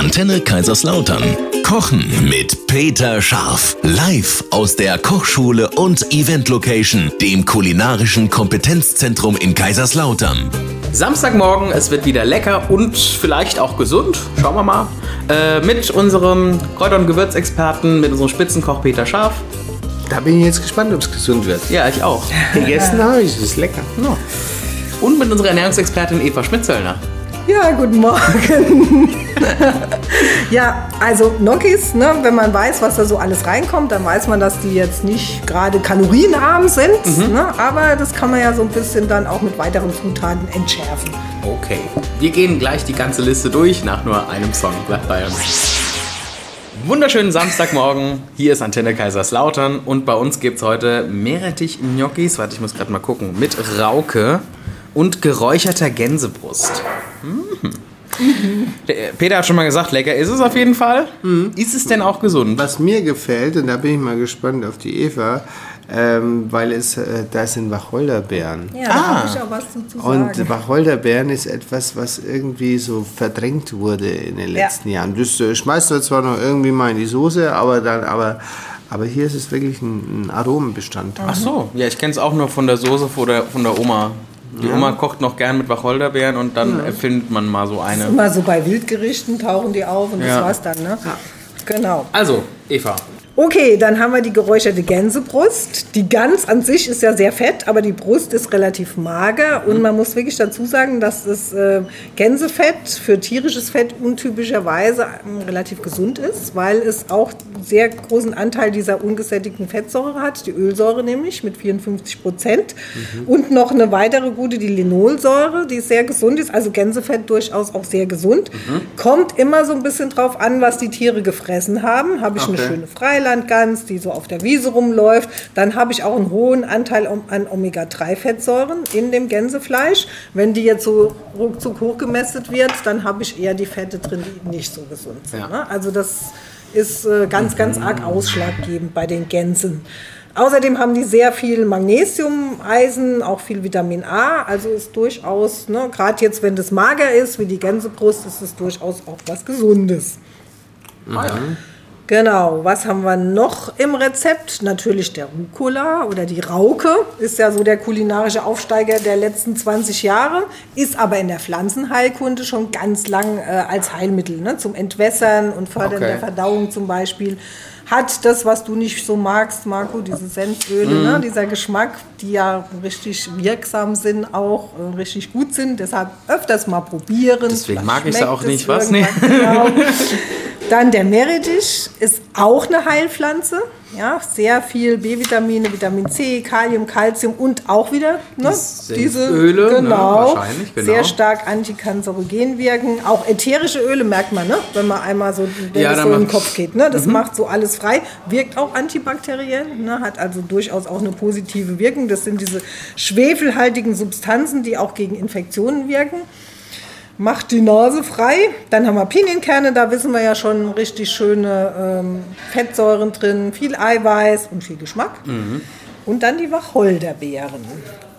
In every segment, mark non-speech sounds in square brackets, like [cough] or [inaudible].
Antenne Kaiserslautern. Kochen mit Peter Scharf. Live aus der Kochschule und Event Location, dem kulinarischen Kompetenzzentrum in Kaiserslautern. Samstagmorgen, es wird wieder lecker und vielleicht auch gesund. Schauen wir mal. Äh, mit unserem Kräuter- und Gewürzexperten, mit unserem Spitzenkoch Peter Scharf. Da bin ich jetzt gespannt, ob es gesund wird. Ja, ich auch. Gegessen habe ich, es ist lecker. Ja. Und mit unserer Ernährungsexpertin Eva Schmitzöllner. Ja, guten Morgen. [laughs] ja, also Gnocchis, ne, wenn man weiß, was da so alles reinkommt, dann weiß man, dass die jetzt nicht gerade kalorienarm sind. Ne, aber das kann man ja so ein bisschen dann auch mit weiteren Zutaten entschärfen. Okay. Wir gehen gleich die ganze Liste durch nach nur einem Song. Bleibt bei uns. Wunderschönen Samstagmorgen. Hier ist Antenne Kaiserslautern und bei uns gibt es heute Meerrettich-Gnocchis. Warte, ich muss gerade mal gucken. Mit Rauke und geräucherter Gänsebrust. Mhm. Der Peter hat schon mal gesagt, lecker ist es auf jeden Fall. Ist es denn auch gesund? Was mir gefällt, und da bin ich mal gespannt auf die Eva, ähm, weil es, äh, da sind Wacholderbeeren. Ja, da habe ich auch was zu zu sagen. Und Wacholderbeeren ist etwas, was irgendwie so verdrängt wurde in den Ja. letzten Jahren. Das äh, schmeißt du zwar noch irgendwie mal in die Soße, aber dann, aber, aber hier ist es wirklich ein, ein Aromenbestandteil. Ach so, ja, ich kenne es auch nur von der Soße von der, von der Oma. Die Oma kocht noch gern mit Wacholderbeeren und dann erfindet man mal so eine. Immer so bei Wildgerichten tauchen die auf und Ja. das war's dann, ne? Genau. Also, Eva. Okay, dann haben wir die geräucherte Gänsebrust. Die Gans an sich ist ja sehr fett, aber die Brust ist relativ mager. Und man muss wirklich dazu sagen, dass das äh, Gänsefett für tierisches Fett untypischerweise ähm, relativ gesund ist, weil es auch einen sehr großen Anteil dieser ungesättigten Fettsäure hat, die Ölsäure nämlich mit 54 Prozent. Und noch eine weitere gute, die Linolsäure, die sehr gesund ist. Also Gänsefett durchaus auch sehr gesund. Kommt immer so ein bisschen drauf an, was die Tiere gefressen haben. Habe ich eine Okay. schöne Freilandgans, die so auf der Wiese rumläuft. Dann habe ich auch einen hohen Anteil an Omega-3-Fettsäuren in dem Gänsefleisch. Wenn die jetzt so ruckzuck hochgemästet wird, dann habe ich eher die Fette drin, die nicht so gesund sind. Ja. Ne? Also das ist äh, ganz, ganz arg ausschlaggebend bei den Gänsen. Außerdem haben die sehr viel Magnesium, Eisen, auch viel Vitamin A. Also ist durchaus, ne, gerade jetzt, wenn das mager ist, wie die Gänsebrust, ist es durchaus auch was Gesundes. Genau, was haben wir noch im Rezept? Natürlich der Rucola oder die Rauke. Ist ja so der kulinarische Aufsteiger der letzten 20 Jahre. Ist aber in der Pflanzenheilkunde schon ganz lang äh, als Heilmittel. Ne? Zum Entwässern und Fördern Okay. der Verdauung zum Beispiel. Hat das, was du nicht so magst, Marco, diese Senföle, Mhm. ne? dieser Geschmack, die ja richtig wirksam sind, auch äh, richtig gut sind. Deshalb öfters mal probieren. Deswegen mag ich sie schmeckt auch es nicht, was? Genau. [laughs] Dann der Meerrettich ist auch eine Heilpflanze. Ja, sehr viel B-Vitamine, Vitamin C, Kalium, Calcium und auch wieder ne, Die diese Senföle, ne, genau, wahrscheinlich, genau. sehr stark antikanzerogen wirken. Auch ätherische Öle merkt man, ne, wenn man einmal so, wenn Ja, so in den Kopf geht. Ne, das macht so alles frei, wirkt auch antibakteriell, ne, hat also durchaus auch eine positive Wirkung. Das sind diese schwefelhaltigen Substanzen, die auch gegen Infektionen wirken macht die Nase frei. Dann haben wir Pinienkerne, da wissen wir ja schon richtig schöne ähm, Fettsäuren drin, viel Eiweiß und viel Geschmack. Und dann die Wacholderbeeren.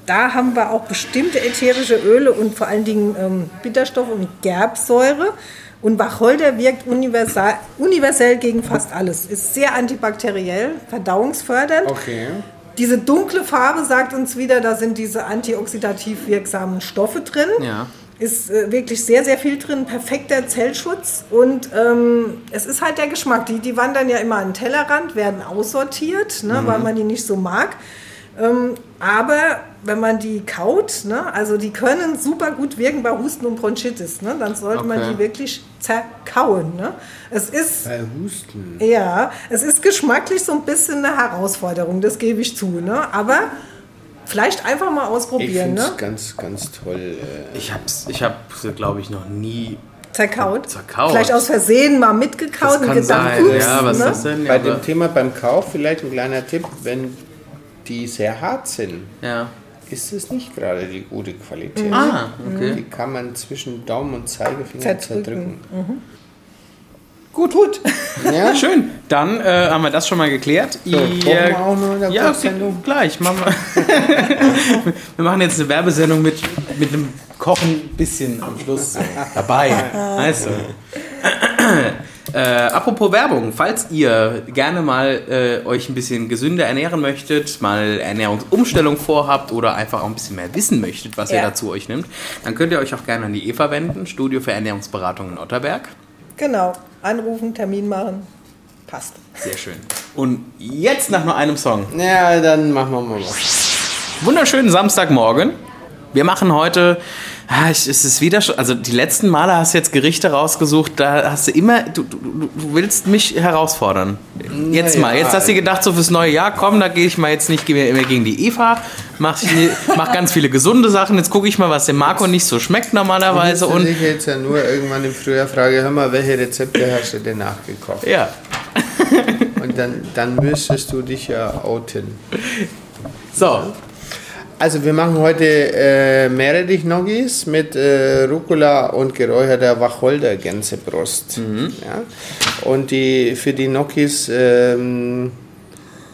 Da haben wir auch bestimmte ätherische Öle und vor allen Dingen ähm, Bitterstoff und Gerbsäure. Und Wacholder wirkt universal, universell gegen fast alles. Ist sehr antibakteriell, verdauungsfördernd. Okay. Diese dunkle Farbe sagt uns wieder, da sind diese antioxidativ wirksamen Stoffe drin. Ja. Ist äh, wirklich sehr, sehr viel drin, perfekter Zellschutz und ähm, es ist halt der Geschmack. Die, die wandern ja immer an den Tellerrand, werden aussortiert, ne, weil man die nicht so mag. Ähm, aber wenn man die kaut, ne, also die können super gut wirken bei Husten und Bronchitis, ne, dann sollte man Okay. die wirklich zerkauen. Ne. Es ist Bei Husten. ja, es ist geschmacklich so ein bisschen eine Herausforderung, das gebe ich zu. Ne? Aber vielleicht einfach mal Ich ausprobieren. finde es Ne? ganz, ganz toll. Äh, Ich hab's, ich hab sie, glaube ich, noch nie. Zerkaut. Zerkaut. Vielleicht aus Versehen mal mitgekaut Das und gedacht, sein. ups, Ja, was ne? ist denn? Bei Ja, aber- dem Thema beim Kauf vielleicht ein kleiner Tipp, wenn die sehr hart sind, ja. ist es nicht gerade die gute Qualität. Ah, okay. Die kann man zwischen Daumen und Zeigefinger Zerdrücken. zerdrücken. Gut, gut. Ja? [laughs] Schön, dann äh, haben wir das schon mal geklärt. So, kochen wir auch noch in der ja, gleich. Machen wir. [laughs] wir machen jetzt eine Werbesendung mit, mit einem Kochen bisschen am Schluss dabei. Du? Äh, apropos Werbung, falls ihr gerne mal äh, euch ein bisschen gesünder ernähren möchtet, mal Ernährungsumstellung vorhabt oder einfach auch ein bisschen mehr wissen möchtet, was ihr Ja. dazu euch nimmt, dann könnt ihr euch auch gerne an die Eva wenden, Studio für Ernährungsberatung in Otterberg. Genau. Anrufen, Termin machen. Passt. Sehr schön. Und jetzt nach nur einem Song. Ja, dann machen wir mal was. Wunderschönen Samstagmorgen. Wir machen heute, ah, es ist wieder schon, also die letzten Male hast du jetzt Gerichte rausgesucht, da hast du immer, du, du, du willst mich herausfordern. Jetzt Naja. mal, jetzt hast du gedacht, so fürs neue Jahr, komm, da gehe ich mal jetzt nicht mehr gegen die Eva, mach, mach ganz viele gesunde Sachen, jetzt gucke ich mal, was dem Marco nicht so schmeckt normalerweise Und und ich jetzt ja nur irgendwann im Frühjahr frage, hör mal, welche Rezepte hast du denn nachgekocht? ja, Und dann, dann müsstest du dich ja outen. so, Also wir machen heute äh, Meerrettich-Noggis mit äh, Rucola und geräucherter Wacholder-Gänsebrust. Ja? Und die, für die Gnocchis ähm,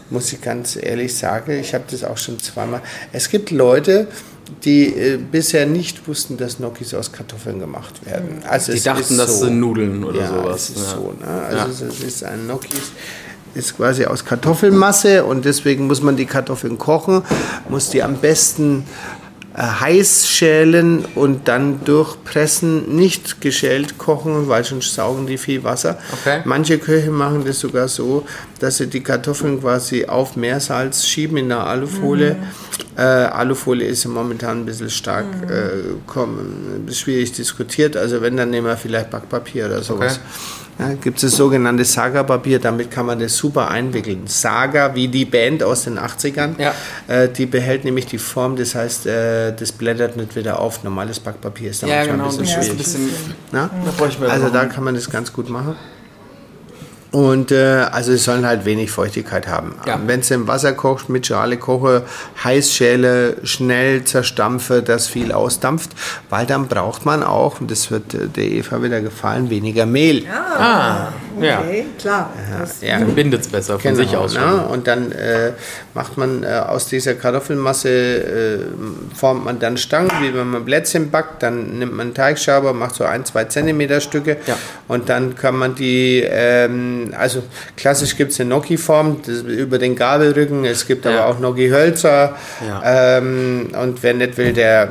muss ich ganz ehrlich sagen, ich habe das auch schon zweimal. Es gibt Leute, die äh, bisher nicht wussten, dass Gnocchis aus Kartoffeln gemacht werden. Also die dachten, das so. sind Nudeln oder ja, sowas. Es ist ja. so, ne? Also es ist ein Gnocchis ist quasi aus Kartoffelmasse und deswegen muss man die Kartoffeln kochen, muss die am besten heiß schälen und dann durchpressen, nicht geschält kochen, weil sonst saugen die viel Wasser. Okay. Manche Köche machen das sogar so, dass sie die Kartoffeln quasi auf Meersalz schieben in der Alufolie. Äh, Alufolie ist momentan ein bisschen stark, äh, komm, schwierig diskutiert. Also wenn, dann nehmen wir vielleicht Backpapier oder sowas. Ja, gibt es das sogenannte Saga-Papier, damit kann man das super einwickeln. Saga, wie die Band aus den 80ern, Ja. äh, die behält nämlich die Form, das heißt, äh, das blättert nicht wieder auf. Normales Backpapier ist da ja manchmal genau, ein bisschen schwierig. ein bisschen, Also da kann man das ganz gut machen. Und äh, also es sollen halt wenig Feuchtigkeit haben. Ja. Wenn es im Wasser kocht, mit Schale koche, heiß schäle, schnell zerstampfe, dass viel ausdampft, weil dann braucht man auch, und das wird äh, der Eva wieder gefallen, weniger Mehl. ah, ja, Okay, klar. Das, Ja. dann bindet es besser von sich aus ne? Und dann äh, macht man äh, aus dieser Kartoffelmasse, äh, formt man dann Stangen, wie wenn man Plätzchen backt. Dann nimmt man einen Teigschaber, macht so ein, zwei Zentimeter Stücke. Ja. Und dann kann man die, ähm, also klassisch gibt es eine Gnocchi-Form das- über den Gabelrücken. Es gibt Ja. aber auch Gnocchi-Hölzer. Ja. Ähm, und wer nicht will, der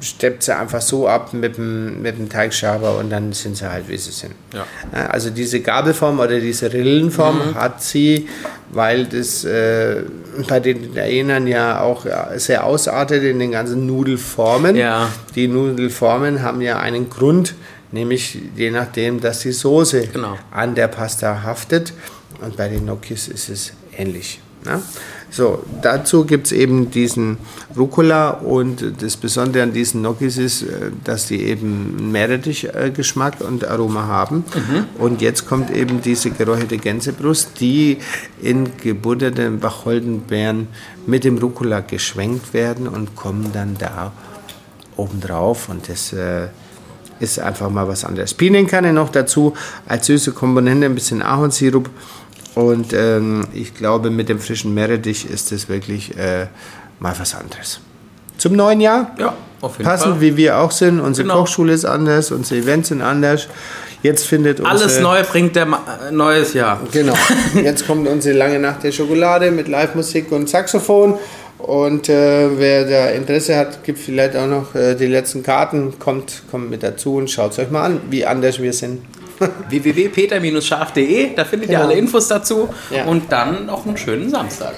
steppt sie einfach so ab mit dem, mit dem Teigschaber und dann sind sie halt, wie sie sind. Ja. Also diese Gabelform oder diese Rillenform hat sie, weil das äh, bei den Italienern ja auch sehr ausartet in den ganzen Nudelformen. Ja. Die Nudelformen haben ja einen Grund, nämlich je nachdem, dass die Soße Genau. an der Pasta haftet. Und bei den Gnocchis ist es ähnlich. Ne? So, dazu gibt es eben diesen Rucola und das Besondere an diesen Gnocchis ist, äh, dass die eben Meerrettich-Geschmack und Aroma haben. Und jetzt kommt eben diese geräucherte Gänsebrust, die in gebutterten Wacholdenbeeren mit dem Rucola geschwenkt werden und kommen dann da obendrauf und das äh, ist einfach mal was anderes. Pinienkerne noch dazu, als süße Komponente ein bisschen Ahornsirup und ähm, ich glaube mit dem frischen Meerrettich ist das wirklich äh, mal was anderes. Zum neuen Jahr, Ja, auf jeden passend Fall. wie wir auch sind, unsere Genau. Kochschule ist anders, unsere Events sind anders. Jetzt findet Alles neu bringt der Ma äh, neues Jahr. Genau. [laughs] Jetzt kommt unsere lange Nacht der Schokolade mit Live-Musik und Saxophon. Und äh, wer da Interesse hat, gibt vielleicht auch noch äh, die letzten Karten. Kommt, kommt mit dazu und schaut es euch mal an, wie anders wir sind. www.peter-scharf.de, da findet ihr Genau. alle Infos dazu Ja. und dann noch einen schönen Samstag.